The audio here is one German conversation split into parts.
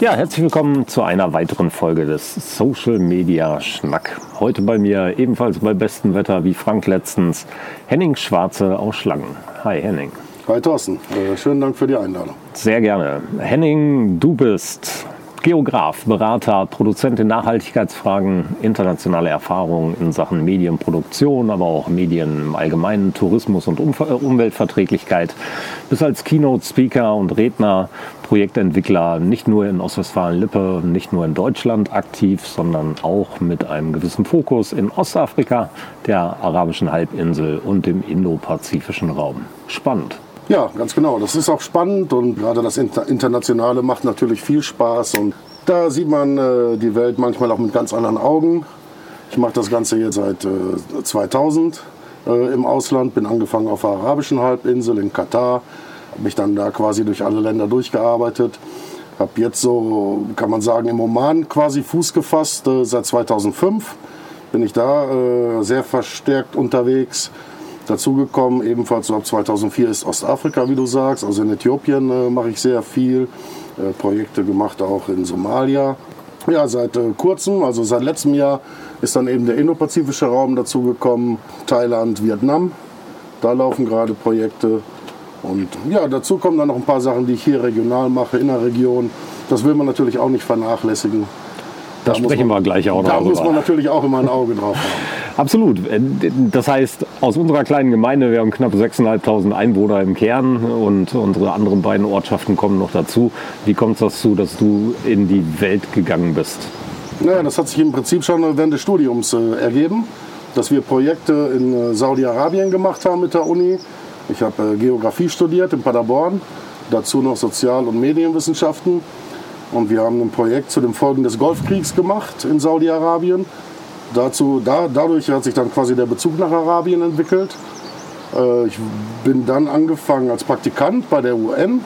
Ja, herzlich willkommen zu einer weiteren Folge des Social Media Schnack. Heute bei mir ebenfalls bei bestem Wetter wie Frank letztens Henning Schwarze aus Schlangen. Hi Henning. Hi Thorsten, äh, schönen Dank für die Einladung. Sehr gerne. Henning, du bist Geograf, Berater, Produzent in Nachhaltigkeitsfragen, internationale Erfahrungen in Sachen Medienproduktion, aber auch Medien im Allgemeinen, Tourismus und Umweltverträglichkeit. Bis als Keynote-Speaker und Redner, Projektentwickler nicht nur in Ostwestfalen-Lippe, nicht nur in Deutschland aktiv, sondern auch mit einem gewissen Fokus in Ostafrika, der arabischen Halbinsel und dem indopazifischen Raum. Spannend. Ja, ganz genau. Das ist auch spannend und gerade das Internationale macht natürlich viel Spaß und da sieht man äh, die Welt manchmal auch mit ganz anderen Augen. Ich mache das Ganze jetzt seit äh, 2000 äh, im Ausland, bin angefangen auf der arabischen Halbinsel in Katar, habe mich dann da quasi durch alle Länder durchgearbeitet. Habe jetzt so, kann man sagen, im Oman quasi Fuß gefasst. Äh, seit 2005 bin ich da äh, sehr verstärkt unterwegs dazugekommen. Ebenfalls so ab 2004 ist Ostafrika, wie du sagst. Also in Äthiopien äh, mache ich sehr viel. Äh, Projekte gemacht auch in Somalia. Ja, seit äh, kurzem, also seit letztem Jahr, ist dann eben der indopazifische Raum dazugekommen. Thailand, Vietnam. Da laufen gerade Projekte. Und ja, dazu kommen dann noch ein paar Sachen, die ich hier regional mache, in der Region. Das will man natürlich auch nicht vernachlässigen. Da, da sprechen man, wir gleich auch noch. Da muss man natürlich auch immer ein Auge drauf haben. Absolut. Das heißt, aus unserer kleinen Gemeinde, wir haben knapp 6.500 Einwohner im Kern und unsere anderen beiden Ortschaften kommen noch dazu. Wie kommt es dazu, dass du in die Welt gegangen bist? Naja, das hat sich im Prinzip schon während des Studiums äh, ergeben, dass wir Projekte in äh, Saudi-Arabien gemacht haben mit der Uni. Ich habe äh, Geografie studiert in Paderborn, dazu noch Sozial- und Medienwissenschaften. Und wir haben ein Projekt zu den Folgen des Golfkriegs gemacht in Saudi-Arabien dazu, da, dadurch hat sich dann quasi der Bezug nach Arabien entwickelt. Äh, ich bin dann angefangen als Praktikant bei der UN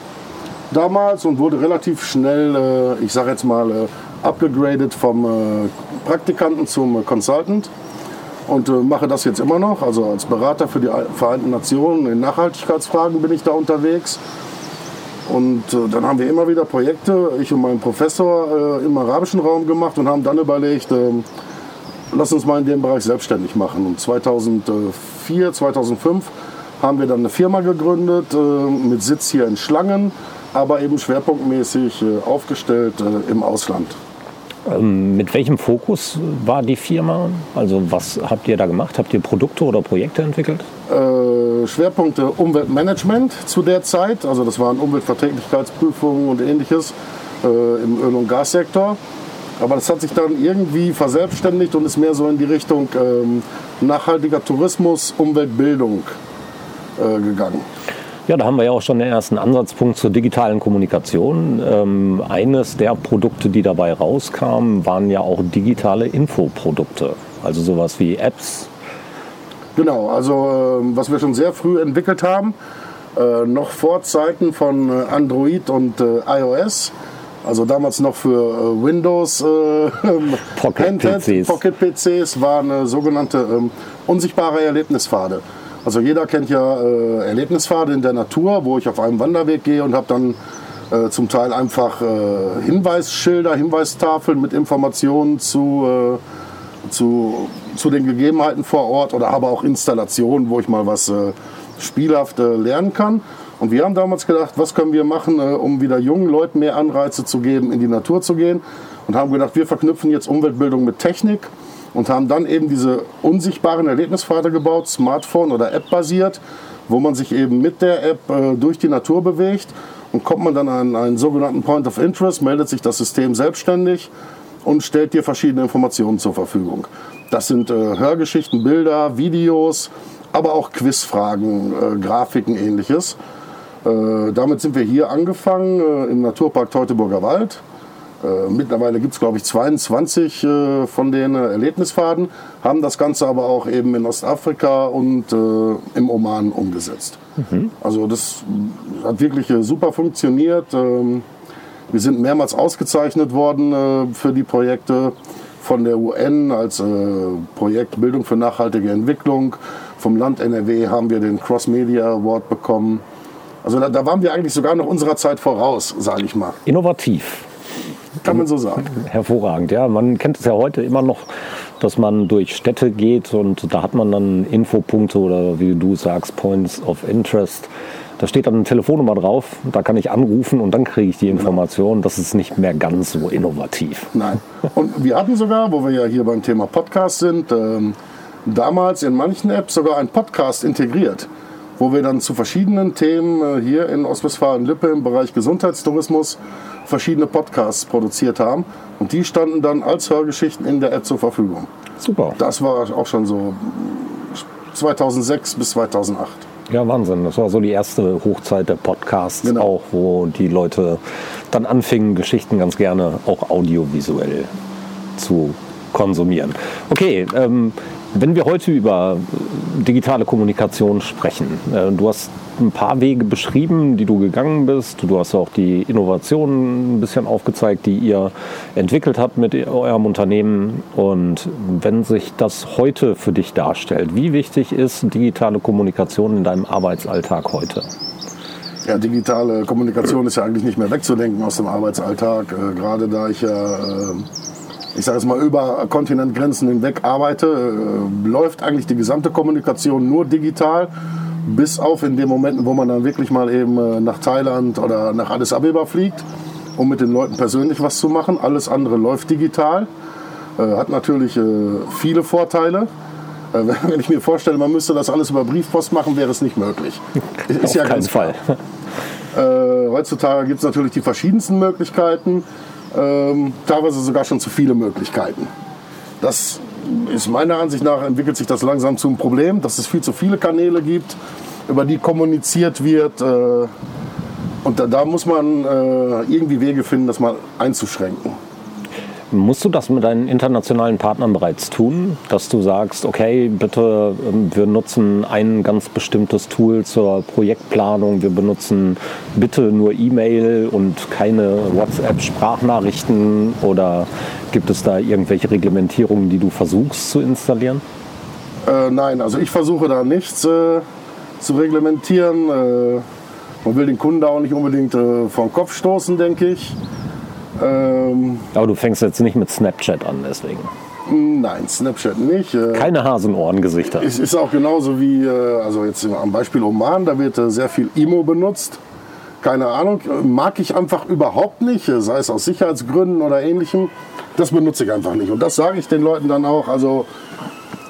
damals und wurde relativ schnell, äh, ich sage jetzt mal, äh, abgegradet vom Praktikanten zum Consultant und mache das jetzt immer noch. Also als Berater für die Vereinten Nationen in Nachhaltigkeitsfragen bin ich da unterwegs. Und dann haben wir immer wieder Projekte, ich und mein Professor im arabischen Raum gemacht und haben dann überlegt, ähm, lass uns mal in dem Bereich selbstständig machen. Und 2004, 2005 haben wir dann eine Firma gegründet äh, mit Sitz hier in Schlangen, aber eben schwerpunktmäßig äh, aufgestellt äh, im Ausland. Ähm, mit welchem Fokus war die Firma? Also was habt ihr da gemacht? Habt ihr Produkte oder Projekte entwickelt? Äh, Schwerpunkte Umweltmanagement zu der Zeit. Also das waren Umweltverträglichkeitsprüfungen und ähnliches äh, im Öl- und Gassektor. Aber das hat sich dann irgendwie verselbstständigt und ist mehr so in die Richtung ähm, nachhaltiger Tourismus, Umweltbildung äh, gegangen. Ja, da haben wir ja auch schon den ersten Ansatzpunkt zur digitalen Kommunikation. Ähm, eines der Produkte, die dabei rauskamen, waren ja auch digitale Infoprodukte. Also sowas wie Apps. Genau, also äh, was wir schon sehr früh entwickelt haben, äh, noch vor Zeiten von äh, Android und äh, iOS also damals noch für äh, Windows äh, Pocket PCs. Pocket PCs waren äh, sogenannte ähm, unsichtbare Erlebnispfade. Also jeder kennt ja äh, Erlebnispfade in der Natur, wo ich auf einem Wanderweg gehe und habe dann äh, zum Teil einfach äh, Hinweisschilder, Hinweistafeln mit Informationen zu, zu, zu den Gegebenheiten vor Ort oder habe auch Installationen, wo ich mal was spielhaft lernen kann. Und wir haben damals gedacht, was können wir machen, äh, um wieder jungen Leuten mehr Anreize zu geben, in die Natur zu gehen. Und haben gedacht, wir verknüpfen jetzt Umweltbildung mit Technik und haben dann eben diese unsichtbaren Erlebnispfade gebaut, Smartphone oder App basiert, wo man sich eben mit der App äh, durch die Natur bewegt und kommt man dann an einen sogenannten Point of Interest, meldet sich das System selbstständig und stellt dir verschiedene Informationen zur Verfügung. Das sind äh, Hörgeschichten, Bilder, Videos, aber auch Quizfragen, Grafiken, ähnliches. Äh, damit sind wir hier angefangen äh, im Naturpark Teutoburger Wald. Äh, mittlerweile gibt es, glaube ich, 22 äh, von den Erlebnisfaden, haben das Ganze aber auch eben in Ostafrika und äh, im Oman umgesetzt. Mhm. Also das hat wirklich äh, super funktioniert. Ähm, wir sind mehrmals ausgezeichnet worden für die Projekte von der UN als Projekt Bildung für nachhaltige Entwicklung. Vom Land NRW haben wir den Cross Media Award bekommen. Also da, da waren wir eigentlich sogar noch unserer Zeit voraus, sage ich mal. Innovativ. Kann man so sagen. Hervorragend, ja. Man kennt es ja heute immer noch, dass man durch Städte geht und da hat man dann Infopunkte oder wie du sagst, Points of Interest. Da steht dann eine Telefonnummer drauf, da kann ich anrufen und dann kriege ich die Information. Das ist nicht mehr ganz so innovativ. Nein. Und wir hatten sogar, wo wir ja hier beim Thema Podcast sind, ähm, damals in manchen Apps sogar einen Podcast integriert, wo wir dann zu verschiedenen Themen äh, hier in Ostwestfalen-Lippe im Bereich Gesundheitstourismus verschiedene Podcasts produziert haben. Und die standen dann als Hörgeschichten in der App zur Verfügung. Super. Das war auch schon so 2006 bis 2008. Ja, Wahnsinn. Das war so die erste Hochzeit der Podcasts Genau. auch, wo die Leute dann anfingen, Geschichten ganz gerne auch audiovisuell zu konsumieren. Okay, ähm, wenn wir heute über digitale Kommunikation sprechen, äh, du hast ein paar Wege beschrieben, die du gegangen bist. Du hast auch die Innovationen ein bisschen aufgezeigt, die ihr entwickelt habt mit eurem Unternehmen. Und wenn sich das heute für dich darstellt, wie wichtig ist digitale Kommunikation in deinem Arbeitsalltag heute? Ja, digitale Kommunikation ist ja eigentlich nicht mehr wegzudenken aus dem Arbeitsalltag. Äh, gerade da ich ja, äh, ich sage es mal, über Kontinentgrenzen hinweg arbeite, äh, läuft eigentlich die gesamte Kommunikation nur digital. Bis auf in den Momenten, wo man dann wirklich mal eben äh, nach Thailand oder nach Addis Abeba fliegt, um mit den Leuten persönlich was zu machen. Alles andere läuft digital. Äh, hat natürlich viele Vorteile. Wenn- ich mir vorstelle, man müsste das alles über Briefpost machen, wäre es nicht möglich. Ist Auf ja keinen ganz klar. Fall. Äh, heutzutage gibt es natürlich die verschiedensten Möglichkeiten, ähm, teilweise sogar schon zu viele Möglichkeiten. Das ist meiner Ansicht nach entwickelt sich das langsam zum Problem, dass es viel zu viele Kanäle gibt, über die kommuniziert wird. Äh, und da, da muss man äh, irgendwie Wege finden, das mal einzuschränken. Musst du das mit deinen internationalen Partnern bereits tun, dass du sagst, okay, bitte, ähm, wir nutzen ein ganz bestimmtes Tool zur Projektplanung, wir benutzen bitte nur E-Mail und keine WhatsApp-Sprachnachrichten oder gibt es da irgendwelche Reglementierungen, die du versuchst zu installieren? Äh, nein, also ich versuche da nichts äh, zu reglementieren. Äh, man will den Kunden da auch nicht unbedingt äh, vor den Kopf stoßen, denke ich. Ähm, Aber du fängst jetzt nicht mit Snapchat an, deswegen. nein, Snapchat nicht. Äh, Keine Hasenohrengesichter. es ist auch genauso wie, äh, also jetzt am Beispiel Oman, da wird äh, sehr viel Imo benutzt. Keine Ahnung, mag ich einfach überhaupt nicht, sei es aus Sicherheitsgründen oder ähnlichem. Das benutze ich einfach nicht. Und das sage ich den Leuten dann auch. Also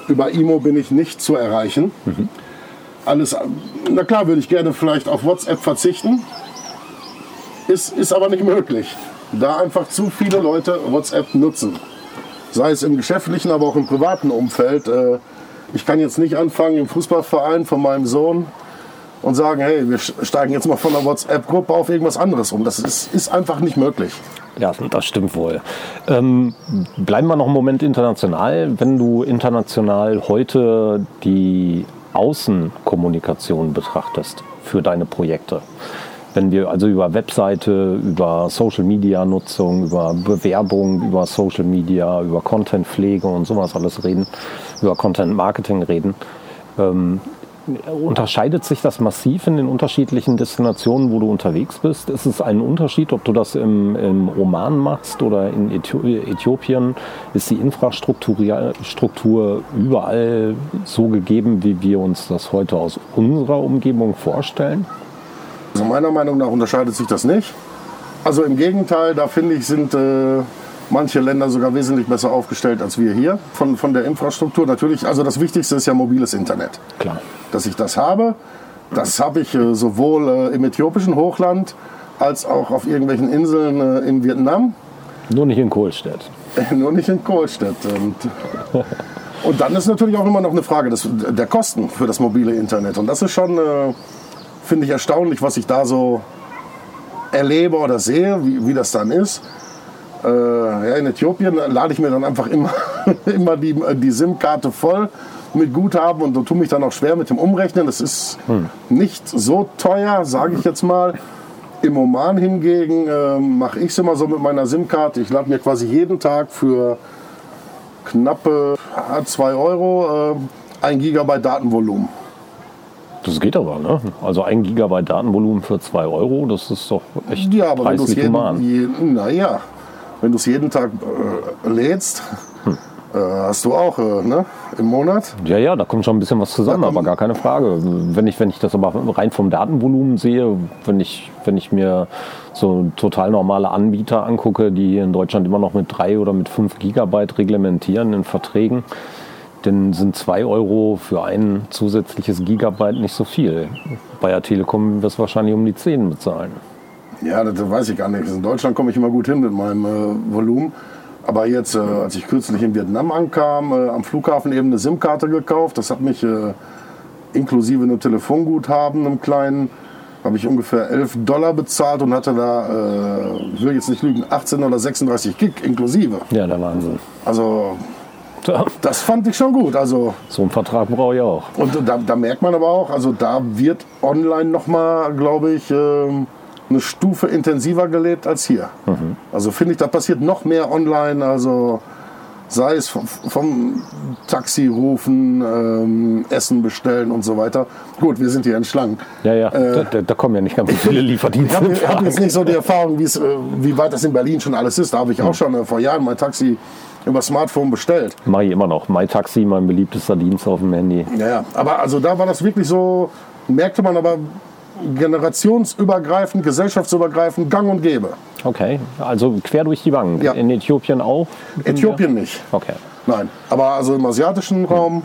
über Imo bin ich nicht zu erreichen. Alles, na klar, würde ich gerne vielleicht auf WhatsApp verzichten. Ist, ist aber nicht möglich. Da einfach zu viele Leute WhatsApp nutzen. Sei es im geschäftlichen, aber auch im privaten Umfeld. Äh, Ich kann jetzt nicht anfangen im Fußballverein von meinem Sohn und sagen, hey, wir steigen jetzt mal von der WhatsApp-Gruppe auf irgendwas anderes um. Das ist, ist einfach nicht möglich. Ja, das stimmt wohl. Ähm, bleiben wir noch einen Moment international. Wenn du international heute die Außenkommunikation betrachtest für deine Projekte, wenn wir also über Webseite, über Social Media Nutzung, über Bewerbung, über Social Media, über Contentpflege und sowas alles reden, über Content Marketing reden, ähm, Unterscheidet sich das massiv in den unterschiedlichen Destinationen, wo du unterwegs bist? Ist es ein Unterschied, ob du das im, im Oman machst oder in Äthio- Äthiopien? Ist die Infrastruktur Struktur überall so gegeben, wie wir uns das heute aus unserer Umgebung vorstellen? Also meiner Meinung nach unterscheidet sich das nicht. Also im Gegenteil, da finde ich, sind äh, manche Länder sogar wesentlich besser aufgestellt als wir hier von, von der Infrastruktur. Natürlich, also das Wichtigste ist ja mobiles Internet. Klar. Dass ich das habe, das habe ich äh, sowohl äh, im äthiopischen Hochland als auch auf irgendwelchen Inseln äh, in Vietnam. Nur nicht in Kohlstedt. Nur nicht in Kohlstedt. Und, und dann ist natürlich auch immer noch eine Frage des, der Kosten für das mobile Internet. Und das ist schon, äh, finde ich, erstaunlich, was ich da so erlebe oder sehe, wie, wie das dann ist. Äh, ja, in Äthiopien lade ich mir dann einfach immer, immer die, die SIM-Karte voll mit Guthaben und tue mich dann auch schwer mit dem Umrechnen. Das ist nicht so teuer, sage ich jetzt mal. Im Oman hingegen äh, mache ich es immer so mit meiner SIM-Karte. Ich lade mir quasi jeden Tag für knappe 2 Euro äh, ein Gigabyte Datenvolumen. Das geht aber, ne? Also ein Gigabyte Datenvolumen für zwei Euro, das ist doch echt Ja, aber wenn du es jeden, jeden, naja, wenn du es jeden Tag äh, lädst, äh, hast du auch äh, ne? im Monat. Ja, ja, da kommt schon ein bisschen was zusammen, aber gar keine Frage. Wenn ich, wenn ich das aber rein vom Datenvolumen sehe, wenn ich, wenn ich mir so total normale Anbieter angucke, die hier in Deutschland immer noch mit drei oder mit fünf Gigabyte reglementieren in Verträgen, dann sind zwei Euro für ein zusätzliches Gigabyte nicht so viel. Bei der Telekom wirst du wahrscheinlich um die 10 bezahlen. Ja, das, das weiß ich gar nicht. In Deutschland komme ich immer gut hin mit meinem äh, Volumen. Aber jetzt, äh, als ich kürzlich in Vietnam ankam, äh, am Flughafen eben eine SIM-Karte gekauft. Das hat mich äh, inklusive einem Telefonguthaben, einem kleinen, habe ich ungefähr 11 Dollar bezahlt und hatte da, äh, ich will jetzt nicht lügen, 18 oder 36 Gig inklusive. Ja, der Wahnsinn. Also Tja, das fand ich schon gut. Also So einen Vertrag brauche ich auch. und da, da merkt man aber auch, also da wird online nochmal, glaube ich, ähm, eine Stufe intensiver gelebt als hier. Also finde ich, da passiert noch mehr online, also sei es vom, vom Taxi rufen, ähm, Essen bestellen und so weiter. Gut, wir sind hier in Schlangen. Ja, ja, da, da, da kommen ja nicht ganz so viele Ich Lieferdienste. habe in hab Frage. jetzt nicht so die Erfahrung, äh, wie weit das in Berlin schon alles ist. Da habe ich auch schon äh, vor Jahren mein Taxi über Smartphone bestellt. Mache ich immer noch. MyTaxi, mein beliebtester Dienst auf dem Handy. Ja, ja. Aber also da war das wirklich so, merkte man aber generationsübergreifend, gesellschaftsübergreifend, gang und gäbe. Okay, also quer durch die Bank. Ja. In Äthiopien auch? Äthiopien nicht. Okay. Nein. Aber also im asiatischen Raum,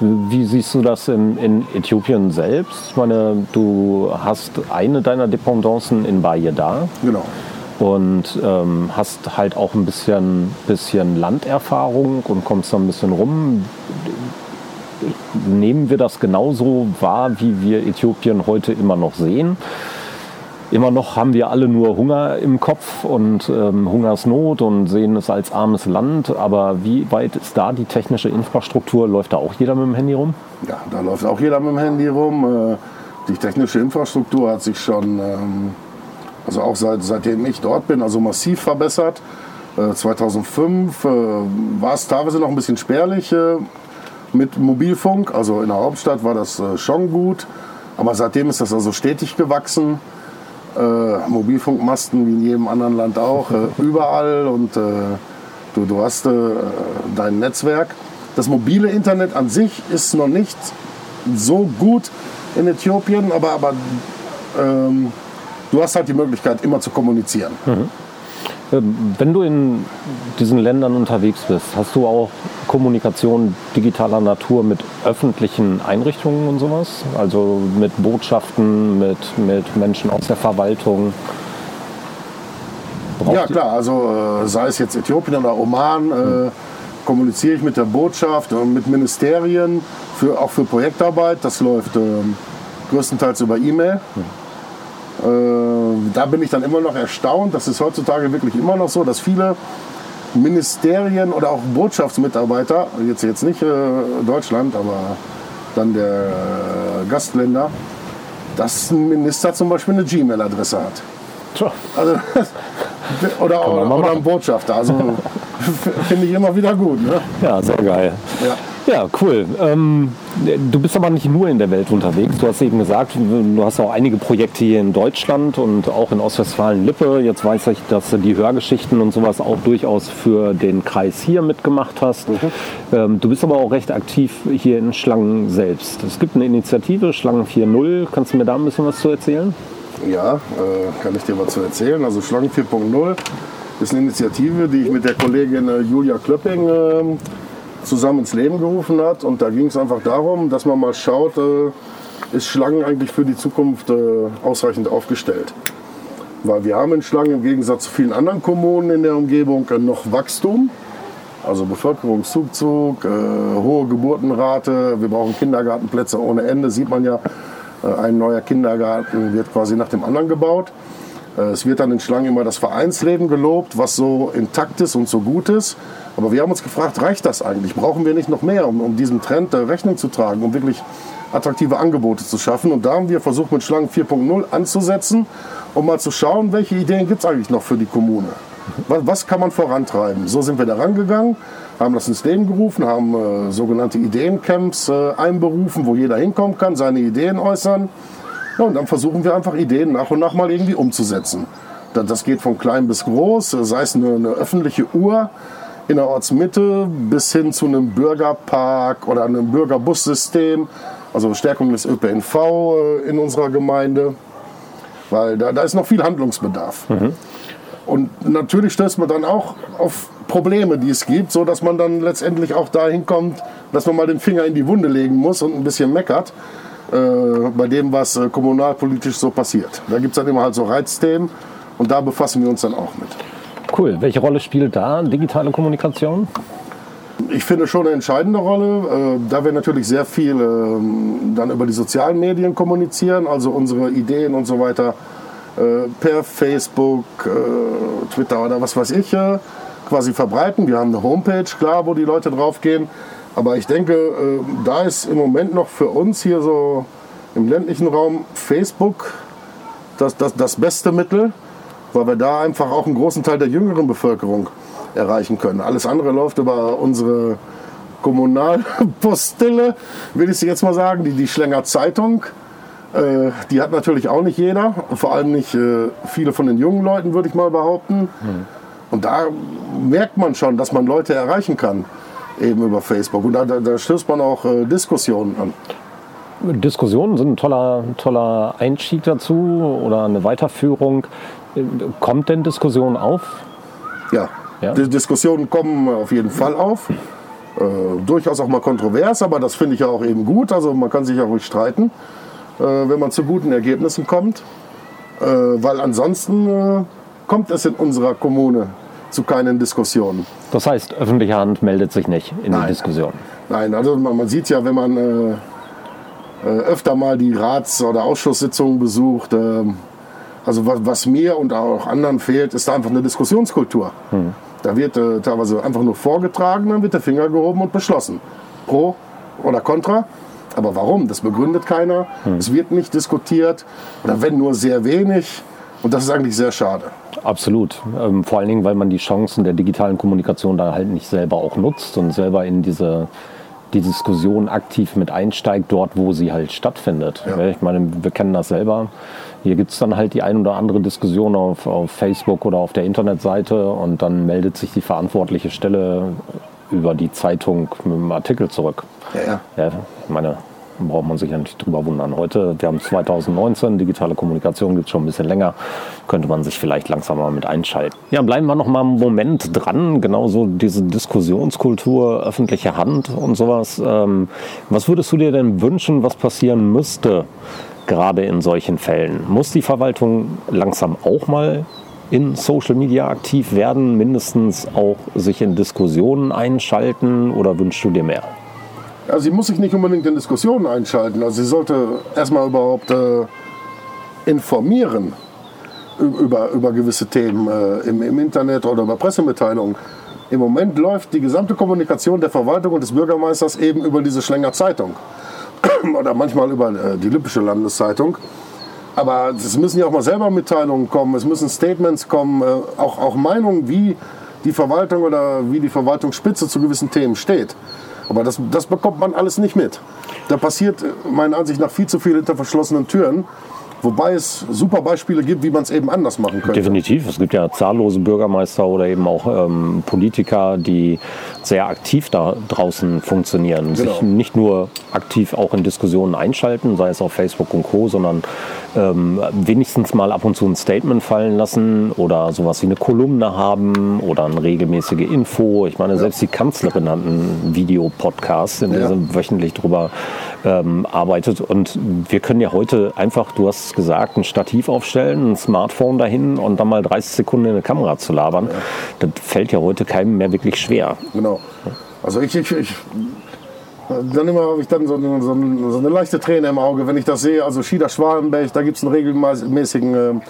Wie siehst du das in, in Äthiopien selbst? Ich meine, du hast eine deiner Dependancen in Bayeda genau. Und ähm, hast halt auch ein bisschen, bisschen Landerfahrung und kommst da ein bisschen rum. Nehmen wir das genauso wahr, wie wir Äthiopien heute immer noch sehen? Immer noch haben wir alle nur Hunger im Kopf und ähm, Hungersnot und sehen es als armes Land. Aber wie weit ist da die technische Infrastruktur? Läuft da auch jeder mit dem Handy rum? Ja, da läuft auch jeder mit dem Handy rum. Äh, Die technische Infrastruktur hat sich schon, ähm, also auch seit, seitdem ich dort bin, also massiv verbessert. Äh, 2005 äh, war es teilweise noch ein bisschen spärlich äh, mit Mobilfunk. Also in der Hauptstadt war das äh, schon gut. Aber seitdem ist das also stetig gewachsen. Äh, Mobilfunkmasten wie in jedem anderen Land auch, äh, überall und äh, du, du hast äh, dein Netzwerk. Das mobile Internet an sich ist noch nicht so gut in Äthiopien, aber, aber ähm, du hast halt die Möglichkeit, immer zu kommunizieren. Ähm, Wenn du in diesen Ländern unterwegs bist, hast du auch Kommunikation digitaler Natur mit öffentlichen Einrichtungen und sowas? Also mit Botschaften, mit, mit Menschen aus der Verwaltung? Braucht Ja klar, also äh, sei es jetzt Äthiopien oder Oman, äh, kommuniziere ich mit der Botschaft und mit Ministerien, für, auch für Projektarbeit. Das läuft ähm, größtenteils über E-Mail. Äh, da bin ich dann immer noch erstaunt. Das ist heutzutage wirklich immer noch so, dass viele Ministerien oder auch Botschaftsmitarbeiter, jetzt, jetzt nicht äh, Deutschland, aber dann der äh, Gastländer, dass ein Minister zum Beispiel eine Gmail-Adresse hat. Tja, Also, oder, man oder, ein Botschafter. Also finde ich immer wieder gut. Ne? Ja, sehr geil. Ja. Ja, cool. Ähm, du bist aber nicht nur in der Welt unterwegs. Du hast eben gesagt, du hast auch einige Projekte hier in Deutschland und auch in Ostwestfalen-Lippe. Jetzt weiß ich, dass du die Hörgeschichten und sowas auch durchaus für den Kreis hier mitgemacht hast. Ähm, du bist aber auch recht aktiv hier in Schlangen selbst. Es gibt eine Initiative, Schlangen 4.0. Kannst du mir da ein bisschen was zu erzählen? Ja, äh, kann ich dir was zu erzählen. Also Schlangen 4.0 ist eine Initiative, die ich mit der Kollegin äh, Julia Klöpping ähm, zusammen ins Leben gerufen hat. Und da ging es einfach darum, dass man mal schaut, äh, ist Schlangen eigentlich für die Zukunft äh, ausreichend aufgestellt. Weil wir haben in Schlangen im Gegensatz zu vielen anderen Kommunen in der Umgebung äh, noch Wachstum. Also Bevölkerungszugzug, hohe Geburtenrate, wir brauchen Kindergartenplätze ohne Ende, sieht man ja. Ein neuer Kindergarten wird quasi nach dem anderen gebaut. Äh, Es wird dann in Schlangen immer das Vereinsleben gelobt, was so intakt ist und so gut ist. Aber wir haben uns gefragt, reicht das eigentlich? Brauchen wir nicht noch mehr, um, um diesem Trend äh, Rechnung zu tragen, um wirklich attraktive Angebote zu schaffen? Und da haben wir versucht, mit Schlangen 4.0 anzusetzen, um mal zu schauen, welche Ideen gibt es eigentlich noch für die Kommune? Was, was kann man vorantreiben? So sind wir da rangegangen, haben das ins Leben gerufen, haben äh, sogenannte Ideencamps äh, einberufen, wo jeder hinkommen kann, seine Ideen äußern. Ja, und dann versuchen wir einfach Ideen nach und nach mal irgendwie umzusetzen. Das geht von klein bis groß, sei es eine, eine öffentliche Uhr in der Ortsmitte bis hin zu einem Bürgerpark oder einem Bürgerbussystem, also Stärkung des ÖPNV äh, in unserer Gemeinde, weil da, da ist noch viel Handlungsbedarf. Mhm. Und natürlich stößt man dann auch auf Probleme, die es gibt, so dass man dann letztendlich auch dahin kommt, dass man mal den Finger in die Wunde legen muss und ein bisschen meckert äh, bei dem, was äh, kommunalpolitisch so passiert. Da gibt es dann immer halt so Reizthemen und da befassen wir uns dann auch mit. Cool. Welche Rolle spielt da digitale Kommunikation? Ich finde schon eine entscheidende Rolle, äh, da wir natürlich sehr viel ähm, dann über die sozialen Medien kommunizieren, also unsere Ideen und so weiter äh, per Facebook, Twitter oder was weiß ich quasi verbreiten. Wir haben eine Homepage, klar, wo die Leute draufgehen. Aber ich denke, da ist im Moment noch für uns hier so im ländlichen Raum Facebook das, das, das beste Mittel weil wir da einfach auch einen großen Teil der jüngeren Bevölkerung erreichen können. Alles andere läuft über unsere Kommunalpostille, will ich sie jetzt mal sagen, die, die Schlenger Zeitung. Äh, die hat natürlich auch nicht jeder, vor allem nicht äh, viele von den jungen Leuten, würde ich mal behaupten. Mhm. Und da merkt man schon, dass man Leute erreichen kann, eben über Facebook. Und da, da, da stößt man auch äh, Diskussionen an. Diskussionen sind ein toller, toller Einstieg dazu oder eine Weiterführung. Kommt denn Diskussion auf? Ja, ja? die Diskussionen kommen auf jeden Fall auf. Äh, durchaus auch mal kontrovers, aber das finde ich ja auch eben gut. Also man kann sich ja ruhig streiten, äh, wenn man zu guten Ergebnissen kommt. Äh, weil ansonsten äh, kommt es in unserer Kommune zu keinen Diskussionen. Das heißt, öffentliche Hand meldet sich nicht in Nein. die Diskussion? Nein, also man, man sieht ja, wenn man äh, äh, öfter mal die Rats- oder Ausschusssitzungen besucht, ähm, also was, was, mir und auch anderen fehlt, ist da einfach eine Diskussionskultur. Hm. Da wird äh, teilweise einfach nur vorgetragen, dann wird der Finger gehoben und beschlossen. Pro oder contra. Aber warum? Das begründet keiner. Hm. Es wird nicht diskutiert oder wenn nur sehr wenig. Und das ist eigentlich sehr schade. Absolut. Ähm, vor allen Dingen, weil man die Chancen der digitalen Kommunikation da halt nicht selber auch nutzt und selber in diese die Diskussion aktiv mit einsteigt, dort, wo sie halt stattfindet. Ja. Ich meine, wir kennen das selber. Hier gibt es dann halt die ein oder andere Diskussion auf, auf Facebook oder auf der Internetseite und dann meldet sich die verantwortliche Stelle über die Zeitung mit einem Artikel zurück. Ja, ja. ja ich meine, braucht man sich ja nicht drüber wundern. Heute, wir haben 2019, digitale Kommunikation gibt es schon ein bisschen länger, könnte man sich vielleicht langsam mal mit einschalten. Ja, bleiben wir noch mal einen Moment dran, genauso diese Diskussionskultur, öffentliche Hand und sowas. Ähm, was würdest du dir denn wünschen, was passieren müsste, gerade in solchen Fällen? Muss die Verwaltung langsam auch mal in Social Media aktiv werden, mindestens auch sich in Diskussionen einschalten oder wünschst du dir mehr? Also sie muss sich nicht unbedingt in Diskussionen einschalten. Also sie sollte erstmal überhaupt äh, informieren über, über gewisse Themen äh, im, im Internet oder über Pressemitteilungen. Im Moment läuft die gesamte Kommunikation der Verwaltung und des Bürgermeisters eben über diese Schlenger Zeitung oder manchmal über äh, die Lippische Landeszeitung. Aber es müssen ja auch mal selber Mitteilungen kommen, es müssen Statements kommen, äh, auch, auch Meinungen, wie die Verwaltung oder wie die Verwaltungsspitze zu gewissen Themen steht. Aber das, das bekommt man alles nicht mit. Da passiert meiner Ansicht nach viel zu viel hinter verschlossenen Türen. Wobei es super Beispiele gibt, wie man es eben anders machen könnte. Definitiv. Es gibt ja zahllose Bürgermeister oder eben auch ähm, Politiker, die sehr aktiv da draußen funktionieren. Genau. Sich nicht nur aktiv auch in Diskussionen einschalten, sei es auf Facebook und Co., sondern ähm, wenigstens mal ab und zu ein Statement fallen lassen oder sowas wie eine Kolumne haben oder eine regelmäßige Info. Ich meine, ja. selbst die Kanzlerin hat einen Videopodcast, in dem ja. sie wöchentlich drüber ähm, arbeitet. Und wir können ja heute einfach, du hast es gesagt, ein Stativ aufstellen, ein Smartphone dahin und dann mal 30 Sekunden in eine Kamera zu labern. Ja. Das fällt ja heute keinem mehr wirklich schwer. Genau. Also ich, ich, ich dann immer habe ich dann so eine, so, so eine, leichte Träne im Auge, wenn ich das sehe. Also Schieder Schwalenberg, da gibt es einen regelmäßigen äh,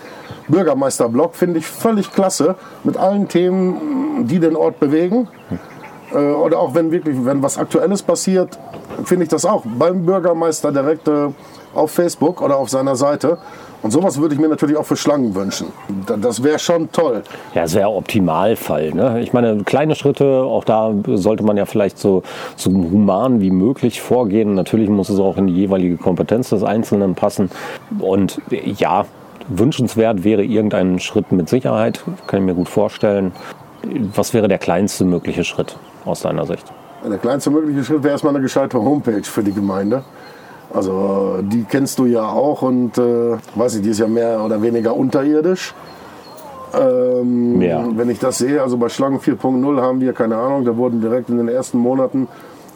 Bürgermeisterblock, finde ich völlig klasse, mit allen Themen, die den Ort bewegen. Äh, oder auch wenn wirklich, wenn was Aktuelles passiert, finde ich das auch beim Bürgermeister direkt äh, auf Facebook oder auf seiner Seite. Und sowas würde ich mir natürlich auch für Schlangen wünschen. Das wäre schon toll. Ja, das wäre Optimalfall. Ne? Ich meine, kleine Schritte, auch da sollte man ja vielleicht so, so human wie möglich vorgehen. Natürlich muss es auch in die jeweilige Kompetenz des Einzelnen passen. Und ja, wünschenswert wäre irgendein Schritt mit Sicherheit, kann ich mir gut vorstellen. Was wäre der kleinste mögliche Schritt aus deiner Sicht? Der kleinste mögliche Schritt wäre erstmal eine gescheite Homepage für die Gemeinde. Also die kennst du ja auch und äh, weiß ich, die ist ja mehr oder weniger unterirdisch. Ähm, Ja. Wenn ich das sehe, also bei Schlangen 4.0 haben wir, keine Ahnung, da wurden direkt in den ersten Monaten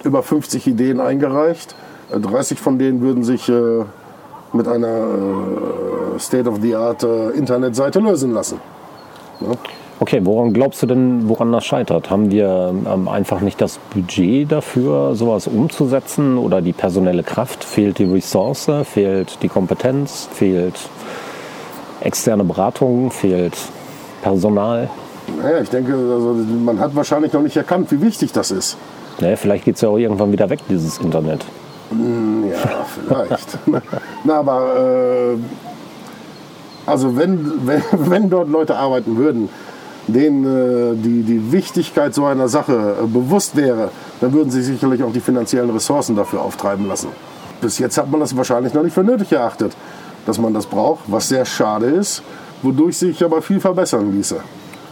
über 50 Ideen eingereicht. Äh, 30 von denen würden sich äh, mit einer äh, State-of-the-Art äh, Internetseite lösen lassen. Okay, woran glaubst du denn, woran das scheitert? Haben wir ähm, einfach nicht das Budget dafür, sowas umzusetzen oder die personelle Kraft? Fehlt die Ressource? Fehlt die Kompetenz? Fehlt externe Beratung? Fehlt Personal? Naja, ich denke, also, man hat wahrscheinlich noch nicht erkannt, wie wichtig das ist. Naja, vielleicht geht es ja auch irgendwann wieder weg, dieses Internet. Ja, vielleicht. Na, aber äh, also wenn, wenn, wenn dort Leute arbeiten würden, denen äh, die, die Wichtigkeit so einer Sache äh, bewusst wäre, dann würden sie sicherlich auch die finanziellen Ressourcen dafür auftreiben lassen. Bis jetzt hat man das wahrscheinlich noch nicht für nötig erachtet, dass man das braucht, was sehr schade ist, wodurch sich aber viel verbessern ließe.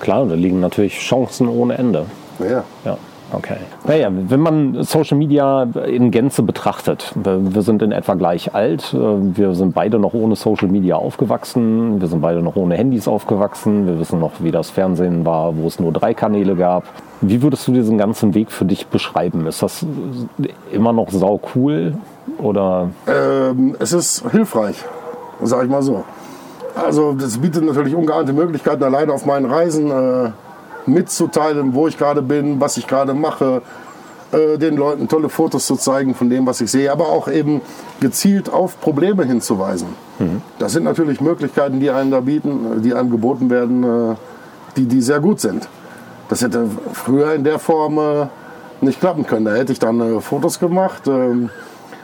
Klar, da liegen natürlich Chancen ohne Ende. Ja. Ja, okay. Naja, wenn man Social Media in Gänze betrachtet, wir sind in etwa gleich alt, äh, wir sind beide noch ohne Social Media aufgewachsen, wir sind beide noch ohne Handys aufgewachsen, wir wissen noch, wie das Fernsehen war, wo es nur drei Kanäle gab. Wie würdest du diesen ganzen Weg für dich beschreiben? Ist das immer noch sau cool oder Ähm, es ist hilfreich, sag ich mal so. Also das bietet natürlich ungeahnte Möglichkeiten, alleine auf meinen Reisen äh, mitzuteilen, wo ich gerade bin, was ich gerade mache, äh, den Leuten tolle Fotos zu zeigen von dem, was ich sehe, aber auch eben gezielt auf Probleme hinzuweisen. Das sind natürlich Möglichkeiten, die einem da bieten, äh, die einem geboten werden, äh, die, die sehr gut sind. Das hätte früher in der Form äh, nicht klappen können. Da hätte ich dann äh, Fotos gemacht ähm,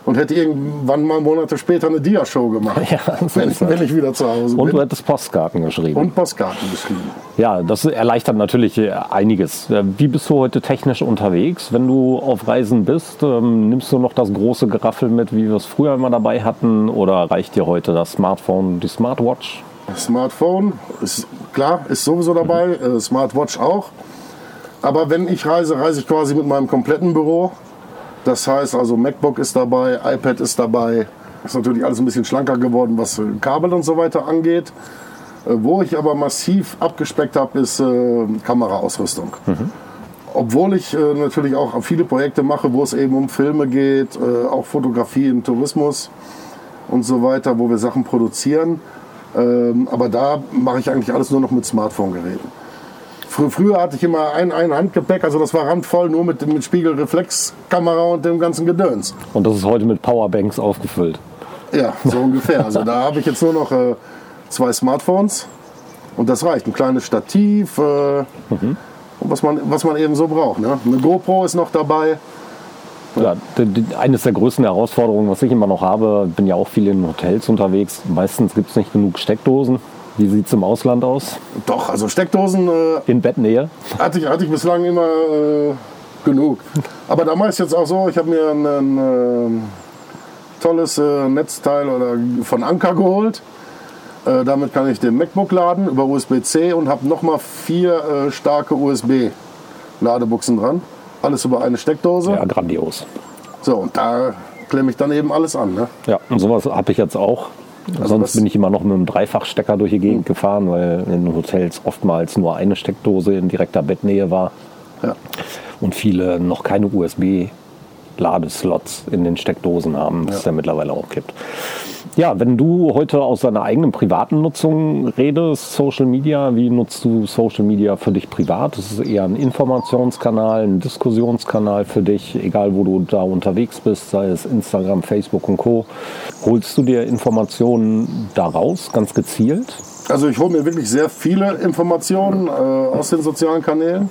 und hätte irgendwann mal Monate später eine Dia-Show gemacht, Ja, so wenn, wenn ich wieder zu Hause und du bin. hättest Postkarten geschrieben? Und Postkarten geschrieben. Ja, das erleichtert natürlich äh, einiges. Äh, Wie bist du heute technisch unterwegs? Wenn du auf Reisen bist, ähm, nimmst du noch das große Geraffel mit, wie wir es früher immer dabei hatten? Oder reicht dir heute das Smartphone, die Smartwatch? Smartphone ist klar, ist sowieso dabei, äh, Smartwatch auch. Aber wenn ich reise, reise ich quasi mit meinem kompletten Büro. Das heißt also MacBook ist dabei, iPad ist dabei. Ist natürlich alles ein bisschen schlanker geworden, was äh, Kabel und so weiter angeht. Äh, Wo ich aber massiv abgespeckt habe, ist äh, Kameraausrüstung. Obwohl ich äh, natürlich auch viele Projekte mache, wo es eben um Filme geht, äh, auch Fotografie im Tourismus und so weiter, wo wir Sachen produzieren. Ähm, aber da mache ich eigentlich alles nur noch mit Smartphone-Geräten. Frü früher hatte ich immer ein, ein Handgepäck, also das war randvoll, nur mit, mit Spiegelreflexkamera und dem ganzen Gedöns. Und das ist heute mit Powerbanks aufgefüllt. Ja, so ungefähr. Also da habe ich jetzt nur noch äh, zwei Smartphones und das reicht. Ein kleines Stativ äh, und was man, was man eben so braucht. Ne? Eine GoPro ist noch dabei. Ja, eines der größten Herausforderungen, was ich immer noch habe, bin ja auch viel in Hotels unterwegs. Meistens gibt es nicht genug Steckdosen. Wie sieht es im Ausland aus? Doch, also Steckdosen äh, In Bettnähe? hatte, ich, hatte ich bislang immer äh, genug. Aber damals jetzt auch so, ich habe mir ein, ähm, tolles äh, Netzteil oder von Anker geholt. Äh, damit kann ich den MacBook laden über USB-C und habe nochmal vier äh, starke USB-Ladebuchsen dran. Alles über eine Steckdose. Ja, grandios. So, und da klemme ich dann eben alles an. Ne? Ja, und sowas habe ich jetzt auch. Sonst das- bin ich immer noch mit einem Dreifachstecker durch die Gegend gefahren, weil in Hotels oftmals nur eine Steckdose in direkter Bettnähe war Ja. und viele noch keine USB-Ladeslots in den Steckdosen haben, was es ja mittlerweile auch gibt. Ja, wenn du heute aus deiner eigenen privaten Nutzung redest, Social Media, wie nutzt du Social Media für dich privat? Ist es eher ein Informationskanal, ein Diskussionskanal für dich, egal wo du da unterwegs bist, sei es Instagram, Facebook und Co. Holst du dir Informationen daraus, ganz gezielt? Also ich hole mir wirklich sehr viele Informationen äh, aus den sozialen Kanälen.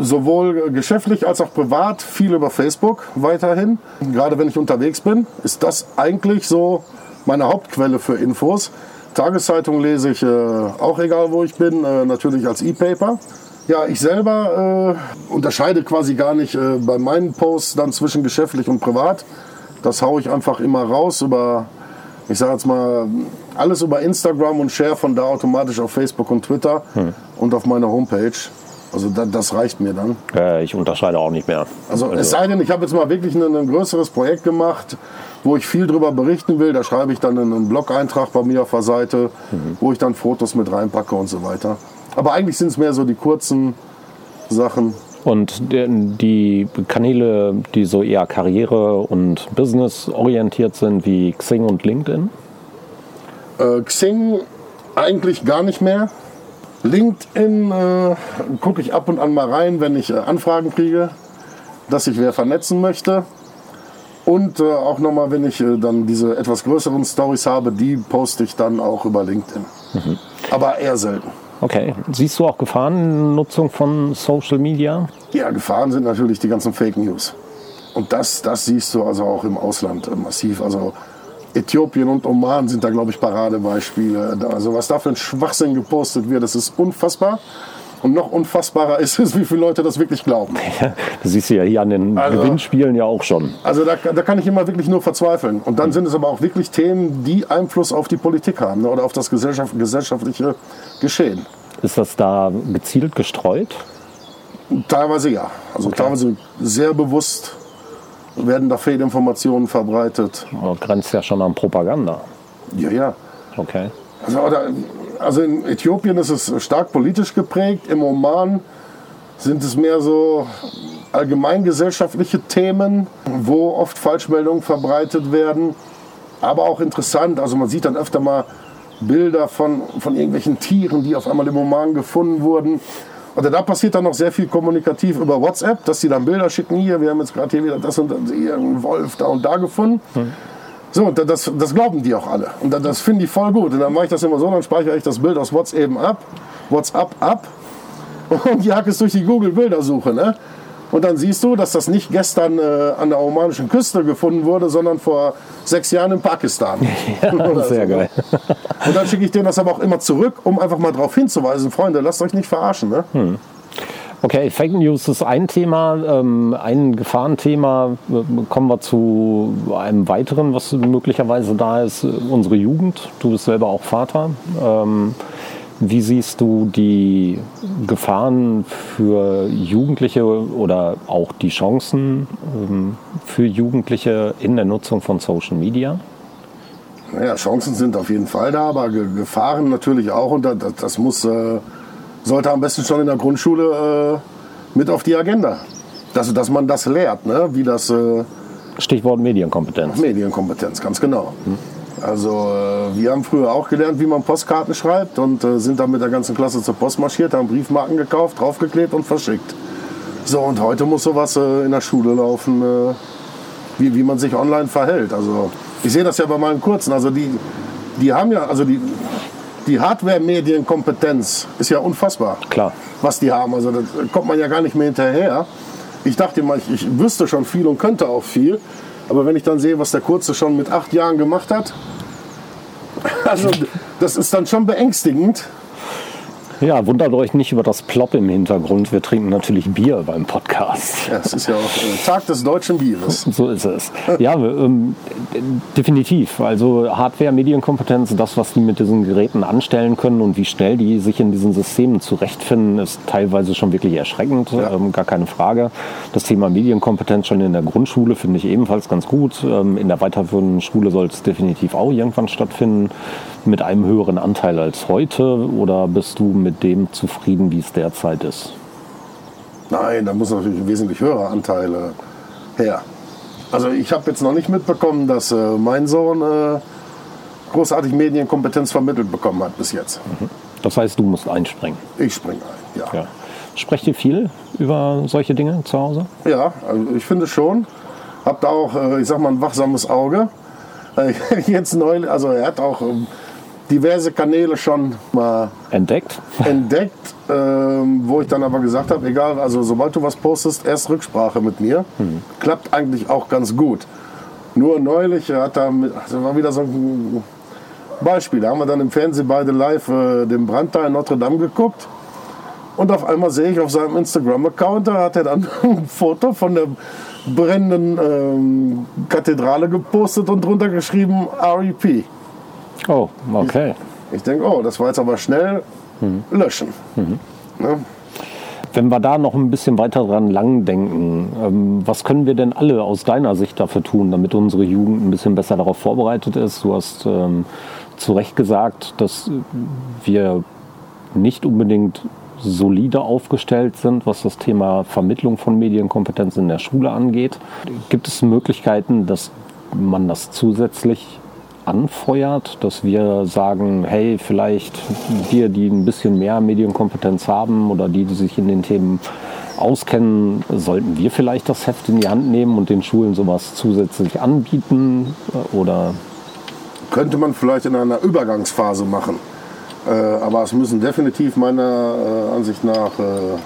Sowohl geschäftlich als auch privat, viel über Facebook weiterhin. Gerade wenn ich unterwegs bin, ist das eigentlich so meine Hauptquelle für Infos. Tageszeitung lese ich äh, auch egal wo ich bin, äh, natürlich als E-Paper. Ja, ich selber äh, unterscheide quasi gar nicht äh, bei meinen Posts dann zwischen geschäftlich und privat. Das haue ich einfach immer raus über ich sage jetzt mal, alles über Instagram und share von da automatisch auf Facebook und Twitter Hm. und auf meiner Homepage. Also da, das reicht mir dann. Äh, ich unterscheide auch nicht mehr. Also es sei denn, ich habe jetzt mal wirklich ein, ein größeres Projekt gemacht, wo ich viel drüber berichten will. Da schreibe ich dann einen Blog-Eintrag bei mir auf der Seite, wo ich dann Fotos mit reinpacke und so weiter. Aber eigentlich sind es mehr so die kurzen Sachen. Und der- die Kanäle, die so eher karriere- und business-orientiert sind, wie Xing und LinkedIn? Äh, Xing eigentlich gar nicht mehr. LinkedIn äh, gucke ich ab und an mal rein, wenn ich äh, Anfragen kriege, dass ich wer vernetzen möchte. Und äh, auch nochmal, wenn ich äh, dann diese etwas größeren Stories habe, die poste ich dann auch über LinkedIn. Aber eher selten. Okay. Siehst du auch Gefahren in der Nutzung von Social Media? Ja, Gefahren sind natürlich die ganzen Fake News. Und das, das siehst du also auch im Ausland äh, massiv. Also Äthiopien und Oman sind da, glaube ich, Paradebeispiele. Also was da für ein Schwachsinn gepostet wird, das ist unfassbar. Und noch unfassbarer ist es, wie viele Leute das wirklich glauben. Das siehst du ja hier an den Also- Gewinnspielen ja auch schon. Also da, da kann ich immer wirklich nur verzweifeln. Und dann sind es aber auch wirklich Themen, die Einfluss auf die Politik haben ne, oder auf das gesellschaft, gesellschaftliche Geschehen. Ist das da gezielt gestreut? Teilweise ja. Also teilweise sehr bewusst werden da Fehlinformationen verbreitet. Das grenzt ja schon an Propaganda. Ja, ja. Okay. Also, oder, also in Äthiopien ist es stark politisch geprägt. Im Oman sind es mehr so allgemeingesellschaftliche Themen, wo oft Falschmeldungen verbreitet werden. Aber auch interessant, also man sieht dann öfter mal Bilder von, von irgendwelchen Tieren, die auf einmal im Oman gefunden wurden. Oder da passiert dann noch sehr viel kommunikativ über WhatsApp, dass die dann Bilder schicken, hier, wir haben jetzt gerade hier wieder das und das, hier einen Wolf da und da gefunden. So, und das, das glauben die auch alle. Und das, das finde ich voll gut. Und dann mache ich das immer so, dann speichere ich das Bild aus WhatsApp ab, WhatsApp ab und jag es durch die Google-Bildersuche. Ne? Und dann siehst du, dass das nicht gestern äh, an der omanischen Küste gefunden wurde, sondern vor sechs Jahren in Pakistan. Oder Sehr so, ne? geil. Und dann schicke ich denen das aber auch immer zurück, um einfach mal darauf hinzuweisen, Freunde, lasst euch nicht verarschen. Ne? Okay, Fake News ist ein Thema, ähm, ein Gefahrenthema. Kommen wir zu einem weiteren, was möglicherweise da ist, unsere Jugend. Du bist selber auch Vater. Ähm, wie siehst du die Gefahren für Jugendliche oder auch die Chancen ähm, für Jugendliche in der Nutzung von Social Media? Naja, Chancen sind auf jeden Fall da, aber Ge- Gefahren natürlich auch. Und das, muss, äh, sollte am besten schon in der Grundschule äh, mit auf die Agenda. Dass, dass man das lehrt, ne? wie das äh, Stichwort Medienkompetenz. Medienkompetenz, ganz genau. Also äh, wir haben früher auch gelernt, wie man Postkarten schreibt und äh, sind dann mit der ganzen Klasse zur Post marschiert, haben Briefmarken gekauft, draufgeklebt und verschickt. So, und heute muss sowas äh, in der Schule laufen, wie, wie man sich online verhält. Also ich sehe das ja bei meinen Kurzen. Also die, die haben ja, also die, die Hardware-Medienkompetenz ist ja unfassbar Klar. was die haben. Also da kommt man ja gar nicht mehr hinterher. Ich dachte immer, ich, ich wüsste schon viel und könnte auch viel. Aber wenn ich dann sehe, was der Kurze schon mit acht Jahren gemacht hat, also das ist dann schon beängstigend. Ja, wundert euch nicht über das Plop im Hintergrund. Wir trinken natürlich Bier beim Podcast. Ja, es ist ja auch äh, Tag des deutschen Bieres. So ist es. Ja, ähm, definitiv. Also Hardware, Medienkompetenz, das, was die mit diesen Geräten anstellen können und wie schnell die sich in diesen Systemen zurechtfinden, ist teilweise schon wirklich erschreckend. Ja. Ähm, gar keine Frage. Das Thema Medienkompetenz schon in der Grundschule finde ich ebenfalls ganz gut. Ähm, in der weiterführenden Schule soll es definitiv auch irgendwann stattfinden. Mit einem höheren Anteil als heute. Oder bist du mit dem zufrieden, wie es derzeit ist? Nein, da muss natürlich ein wesentlich höherer Anteil äh, her. Also ich habe jetzt noch nicht mitbekommen, dass äh, mein Sohn äh, großartig Medienkompetenz vermittelt bekommen hat bis jetzt. Das heißt, du musst einspringen. Ich springe ein, ja. Ja. Sprecht ihr viel über solche Dinge zu Hause? Ja, also ich finde schon. Habt auch, äh, ich sag mal, ein wachsames Auge. Äh, Jetzt neu, also er hat auch ähm, diverse Kanäle schon mal Entdeckt? entdeckt, ähm, wo ich dann aber gesagt habe, egal, also sobald du was postest, erst Rücksprache mit mir. Klappt eigentlich auch ganz gut. Nur neulich hat er, mit, das war wieder so ein Beispiel, da haben wir dann im Fernsehen beide live äh, den Brand da in Notre Dame geguckt. Und auf einmal sehe ich auf seinem Instagram-Account, da hat er dann ein Foto von der brennenden ähm, Kathedrale gepostet und drunter geschrieben REP. Oh, okay. Ich, ich denke, oh, das war jetzt aber schnell löschen. Ne? Wenn wir da noch ein bisschen weiter dran lang denken, ähm, was können wir denn alle aus deiner Sicht dafür tun, damit unsere Jugend ein bisschen besser darauf vorbereitet ist? Du hast ähm, zu Recht gesagt, dass wir nicht unbedingt solide aufgestellt sind, was das Thema Vermittlung von Medienkompetenz in der Schule angeht. Gibt es Möglichkeiten, dass man das zusätzlich anfeuert, dass wir sagen, hey, vielleicht wir, die ein bisschen mehr Medienkompetenz haben oder die, die sich in den Themen auskennen, sollten wir vielleicht das Heft in die Hand nehmen und den Schulen sowas zusätzlich anbieten? Oder Könnte man vielleicht in einer Übergangsphase machen. Äh, aber es müssen definitiv meiner äh, Ansicht nach äh,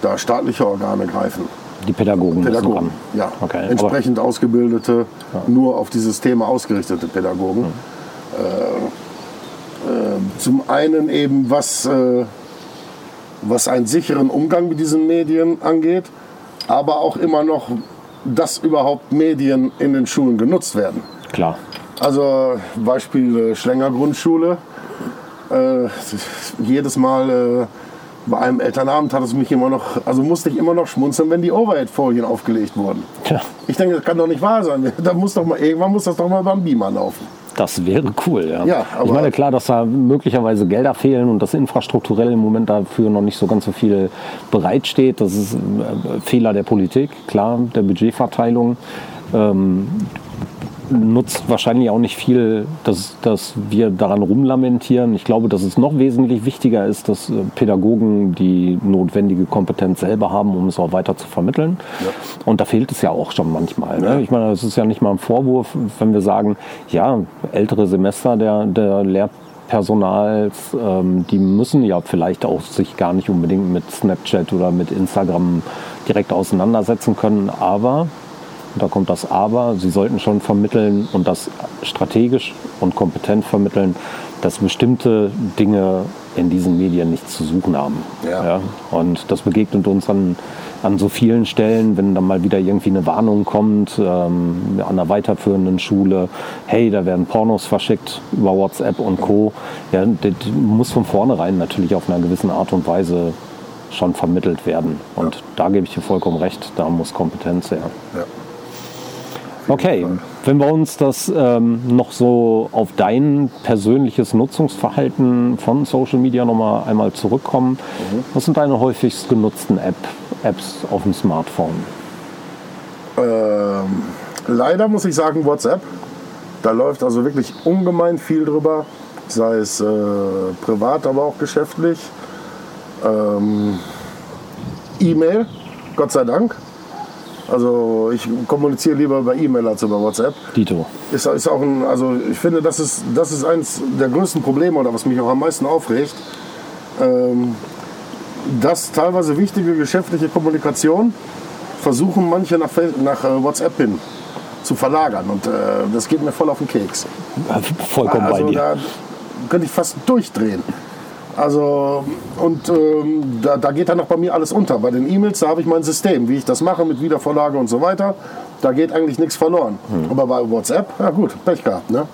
da staatliche Organe greifen. Die Pädagogen, Pädagogen, ja. Okay, aber- Entsprechend ausgebildete, nur auf dieses Thema ausgerichtete Pädagogen. Äh, äh, zum einen eben, was, äh, was einen sicheren Umgang mit diesen Medien angeht, aber auch immer noch, dass überhaupt Medien in den Schulen genutzt werden. Klar. Also Beispiel äh, Schlenger Grundschule. Äh, jedes Mal äh, bei einem Elternabend hat es mich immer noch, also musste ich immer noch schmunzeln, wenn die Overhead-Folien aufgelegt wurden. Tja, Ich denke, das kann doch nicht wahr sein. Da muss doch mal, irgendwann muss das doch mal beim Beamer laufen. das wäre cool. Ja. Ja, ich meine, klar, dass da möglicherweise Gelder fehlen und dass infrastrukturell im Moment dafür noch nicht so ganz so viel bereitsteht. Das ist ein äh, Fehler der Politik, klar, der Budgetverteilung. Ähm, nutzt wahrscheinlich auch nicht viel, dass, dass wir daran rumlamentieren. Ich glaube, dass es noch wesentlich wichtiger ist, dass äh, Pädagogen die notwendige Kompetenz selber haben, um es auch weiter zu vermitteln. Und da fehlt es ja auch schon manchmal. Ne? Ich meine, es ist ja nicht mal ein Vorwurf, wenn wir sagen, ja, ältere Semester der, der Lehrpersonals, ähm, die müssen ja vielleicht auch sich gar nicht unbedingt mit Snapchat oder mit Instagram direkt auseinandersetzen können, aber da kommt das Aber. Sie sollten schon vermitteln und das strategisch und kompetent vermitteln, dass bestimmte Dinge in diesen Medien nichts zu suchen haben. Ja. Und das begegnet uns an, an so vielen Stellen, wenn dann mal wieder irgendwie eine Warnung kommt ähm, an einer weiterführenden Schule, hey, da werden Pornos verschickt über WhatsApp und Co. Ja, das muss von vornherein natürlich auf einer gewissen Art und Weise schon vermittelt werden. Und da gebe ich dir vollkommen recht, da muss Kompetenz her. Ja. Okay, wenn wir uns das ähm, noch so auf dein persönliches Nutzungsverhalten von Social Media nochmal einmal zurückkommen, was sind deine häufigst genutzten App, Apps auf dem Smartphone? Ähm, leider muss ich sagen, WhatsApp. Da läuft also wirklich ungemein viel drüber, sei es äh, privat, aber auch geschäftlich. Ähm, E-Mail, Gott sei Dank. Also ich kommuniziere lieber über E-Mail als über WhatsApp. Dito. Ist, ist auch ein, also ich finde, das ist, das ist eines der größten Probleme oder was mich auch am meisten aufregt, ähm, dass teilweise wichtige geschäftliche Kommunikation versuchen manche nach, nach äh, WhatsApp hin zu verlagern und äh, das geht mir voll auf den Keks. Vollkommen also bei dir. da könnte ich fast durchdrehen. Also und ähm, da, da geht dann noch bei mir alles unter. Bei den E-Mails, da habe ich mein System, wie ich das mache mit Wiedervorlage und so weiter. Da geht eigentlich nichts verloren. Hm. Aber bei WhatsApp, ja gut, Pech gehabt. Ne?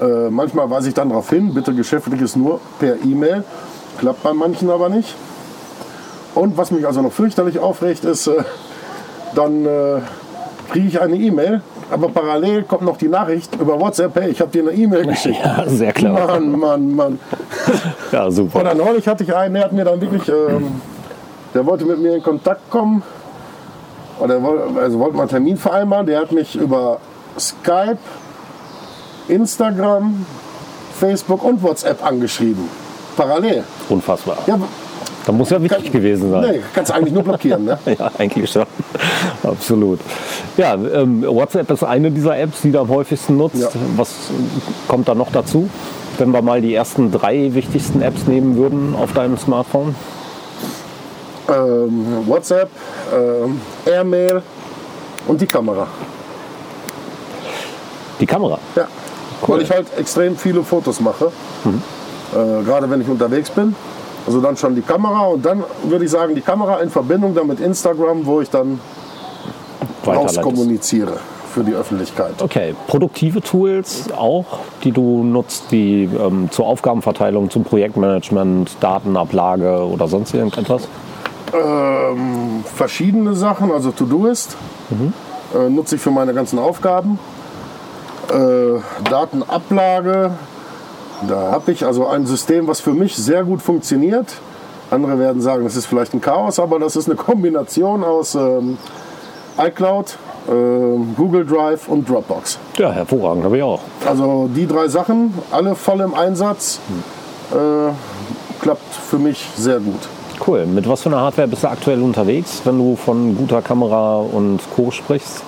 Äh, manchmal weise ich dann darauf hin, bitte geschäftliches nur per E-Mail. Klappt bei manchen aber nicht. Und was mich also noch fürchterlich aufregt, ist, äh, dann äh, kriege ich eine E-Mail, aber parallel kommt noch die Nachricht über WhatsApp, hey, ich habe dir eine E-Mail geschickt. Ja, sehr klar. Mann, Mann, Mann. Ja, super. Oder neulich hatte ich einen, der hat mir dann wirklich, ähm, der wollte mit mir in Kontakt kommen. Oder woll- also wollte mal einen Termin vereinbaren. Der hat mich über Skype, Instagram, Facebook und WhatsApp angeschrieben. Parallel. Unfassbar. Ja, Da muss ja wichtig gewesen sein. nee, kannst du eigentlich nur blockieren. Ne? Ja, eigentlich schon. Absolut. Ja, ähm, WhatsApp ist eine dieser Apps, die du am häufigsten nutzt. Ja. Was kommt da noch dazu? Wenn wir mal die ersten drei wichtigsten Apps nehmen würden auf deinem Smartphone? Ähm, WhatsApp, ähm, Airmail und die Kamera. Die Kamera. Ja, weil ich halt extrem viele Fotos mache. Äh, gerade wenn ich unterwegs bin. Also dann schon die Kamera und dann würde ich sagen, die Kamera in Verbindung dann mit Instagram, wo ich dann Weiterleitest. rauskommuniziere. für die Öffentlichkeit. Okay, produktive Tools auch, die du nutzt, wie ähm, zur Aufgabenverteilung, zum Projektmanagement, Datenablage oder sonst irgendetwas? Ähm, verschiedene Sachen, also To-Do-Ist mhm. äh, nutze ich für meine ganzen Aufgaben. Äh, Datenablage, da habe ich also ein System, was für mich sehr gut funktioniert. Andere werden sagen, das ist vielleicht ein Chaos, aber das ist eine Kombination aus ähm, iCloud, äh, Google Drive und Dropbox. Ja, hervorragend, habe ich auch. Also die drei Sachen, alle voll im Einsatz, äh, klappt für mich sehr gut. Cool. Mit was für einer Hardware bist du aktuell unterwegs, wenn du von guter Kamera und Co. sprichst?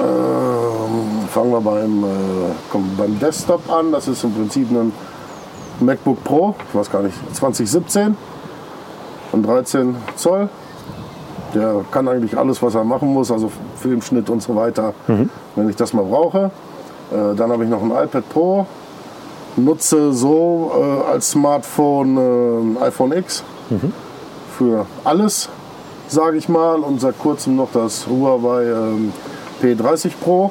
Ähm, fangen wir beim, äh, beim Desktop an. Das ist im Prinzip ein MacBook Pro, ich weiß gar nicht, 2017 und 13 Zoll. Der kann eigentlich alles, was er machen muss, also Filmschnitt und so weiter, mhm. wenn ich das mal brauche. Äh, dann habe ich noch ein iPad Pro, nutze so äh, als Smartphone äh, iPhone X mhm. für alles, sage ich mal. Und seit kurzem noch das Huawei ähm, P30 Pro.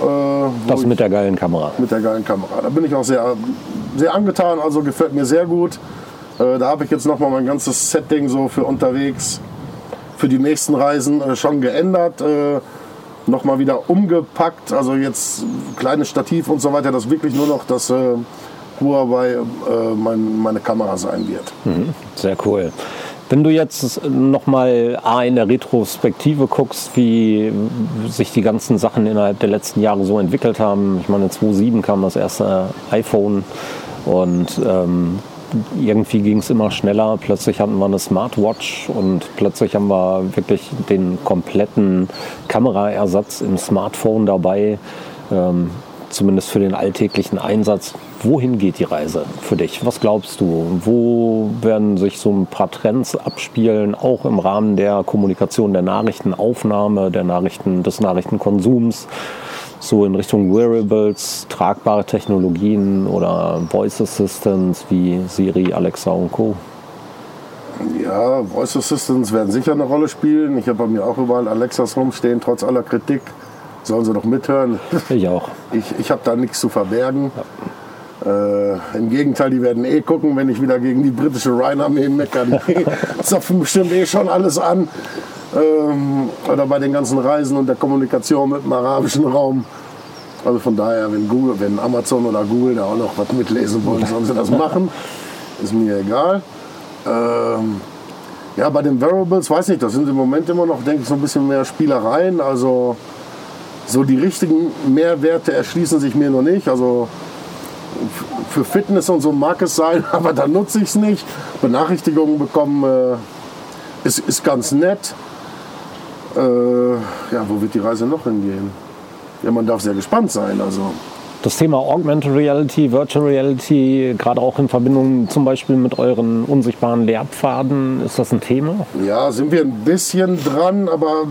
Äh, das mit der geilen Kamera. Mit der geilen Kamera. Da bin ich auch sehr, sehr angetan, also gefällt mir sehr gut. Äh, da habe ich jetzt noch mal mein ganzes Setting so für unterwegs für die nächsten Reisen äh, schon geändert. Nochmal wieder umgepackt. Also jetzt kleines Stativ und so weiter, dass wirklich nur noch das Huawei mein, meine Kamera sein wird. Mhm, sehr cool. Wenn du jetzt nochmal in der Retrospektive guckst, wie sich die ganzen Sachen innerhalb der letzten Jahre so entwickelt haben. Ich meine, 2007 kam das erste iPhone und ähm, irgendwie ging es immer schneller. Plötzlich hatten wir eine Smartwatch und plötzlich haben wir wirklich den kompletten Kameraersatz im Smartphone dabei, ähm, zumindest für den alltäglichen Einsatz. Wohin geht die Reise für dich? Was glaubst du? Wo werden sich so ein paar Trends abspielen, auch im Rahmen der Kommunikation, der Nachrichtenaufnahme, der Nachrichten, des Nachrichtenkonsums? so in Richtung Wearables, tragbare Technologien oder Voice Assistants wie Siri, Alexa und Co. Ja, Voice Assistants werden sicher eine Rolle spielen. Ich habe bei mir auch überall Alexas rumstehen, trotz aller Kritik. Sollen sie doch mithören. Ich auch. Ich, ich habe da nichts zu verbergen. Ja. Äh, Im Gegenteil, die werden eh gucken, wenn ich wieder gegen die britische Rheinarmee meckere. Die zapfen bestimmt eh schon alles an ähm, oder bei den ganzen Reisen und der Kommunikation mit dem arabischen Raum. Also von daher, wenn, Google, wenn Amazon oder Google da auch noch was mitlesen wollen, sollen sie das machen. Ist mir egal. Ähm, ja, bei den Variables, weiß nicht, das sind im Moment immer noch, denke ich, so ein bisschen mehr Spielereien. Also so die richtigen Mehrwerte erschließen sich mir noch nicht. Also für Fitness und so mag es sein, aber da nutze ich es nicht. Benachrichtigungen bekommen äh, ist, ist ganz nett. Äh, ja, wo wird die Reise noch hingehen? Ja, man darf sehr gespannt sein. Also. Das Thema Augmented Reality, Virtual Reality, gerade auch in Verbindung zum Beispiel mit euren unsichtbaren Lehrpfaden, ist das ein Thema? Ja, sind wir ein bisschen dran, aber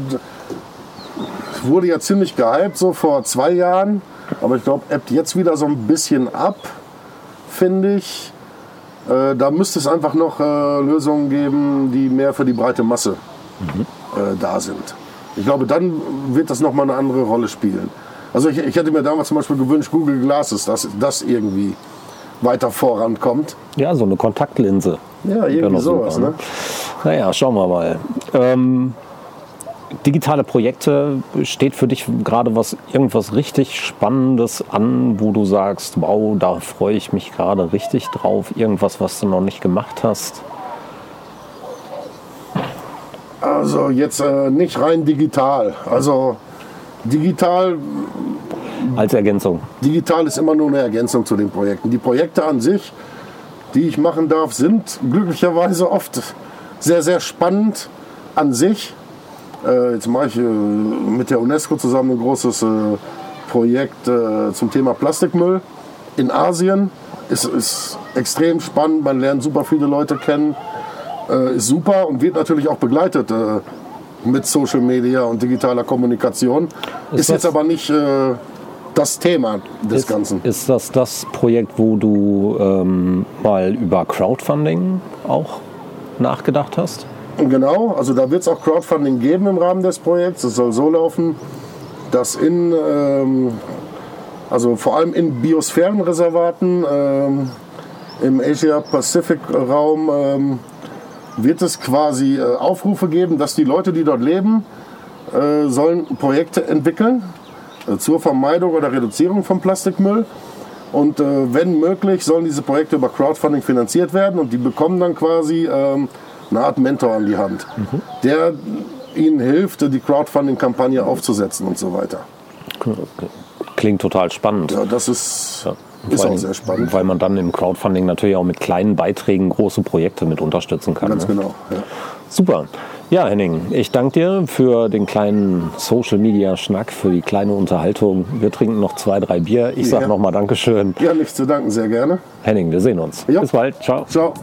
wurde ja ziemlich gehypt, so vor zwei Jahren. Aber ich glaube, ebbt jetzt wieder so ein bisschen ab, finde ich. Äh, da müsste es einfach noch äh, Lösungen geben, die mehr für die breite Masse mhm äh, da sind. Ich glaube, dann wird das nochmal eine andere Rolle spielen. Also ich, ich hätte mir damals zum Beispiel gewünscht, Google Glasses, dass das irgendwie weiter vorankommt. Ja, so eine Kontaktlinse. Ja, irgendwie sowas. Super, ne? Naja, schauen wir mal. Ähm, digitale Projekte, steht für dich gerade was irgendwas richtig Spannendes an, wo du sagst, wow, da freue ich mich gerade richtig drauf, irgendwas, was du noch nicht gemacht hast? Also jetzt äh, nicht rein digital. Also digital. Als Ergänzung. Digital ist immer nur eine Ergänzung zu den Projekten. Die Projekte an sich, die ich machen darf, sind glücklicherweise oft sehr, sehr spannend an sich. Äh, jetzt mache ich äh, mit der UNESCO zusammen ein großes äh, Projekt äh, zum Thema Plastikmüll in Asien. Es ist extrem spannend, man lernt super viele Leute kennen äh, ist super und wird natürlich auch begleitet äh, mit Social Media und digitaler Kommunikation. Ist, ist jetzt aber nicht das Thema des ist, Ganzen. Ist das das Projekt, wo du ähm, mal über Crowdfunding auch nachgedacht hast? Genau, also da wird es auch Crowdfunding geben im Rahmen des Projekts. Es soll so laufen, dass in, ähm, also vor allem in Biosphärenreservaten ähm, im Asia-Pacific-Raum ähm, wird es quasi äh, Aufrufe geben, dass die Leute, die dort leben, äh, sollen Projekte entwickeln äh, zur Vermeidung oder Reduzierung von Plastikmüll. Und äh, wenn möglich, sollen diese Projekte über Crowdfunding finanziert werden und die bekommen dann quasi ähm, eine Art Mentor an die Hand, mhm. der ihnen hilft, die Crowdfunding-Kampagne aufzusetzen und so weiter. Klingt total spannend. Ja, das ist, ja, ist auch sehr spannend. Weil man dann im Crowdfunding natürlich auch mit kleinen Beiträgen große Projekte mit unterstützen kann. Ganz ne? genau. Ja. Super. Ja, Henning, ich danke dir für den kleinen Social Media Schnack, für die kleine Unterhaltung. Wir trinken noch zwei, drei Bier. Ich sage ja. nochmal Dankeschön. Ja, nichts zu danken, sehr gerne. Henning, wir sehen uns. Ja. Bis bald. Ciao. Ciao.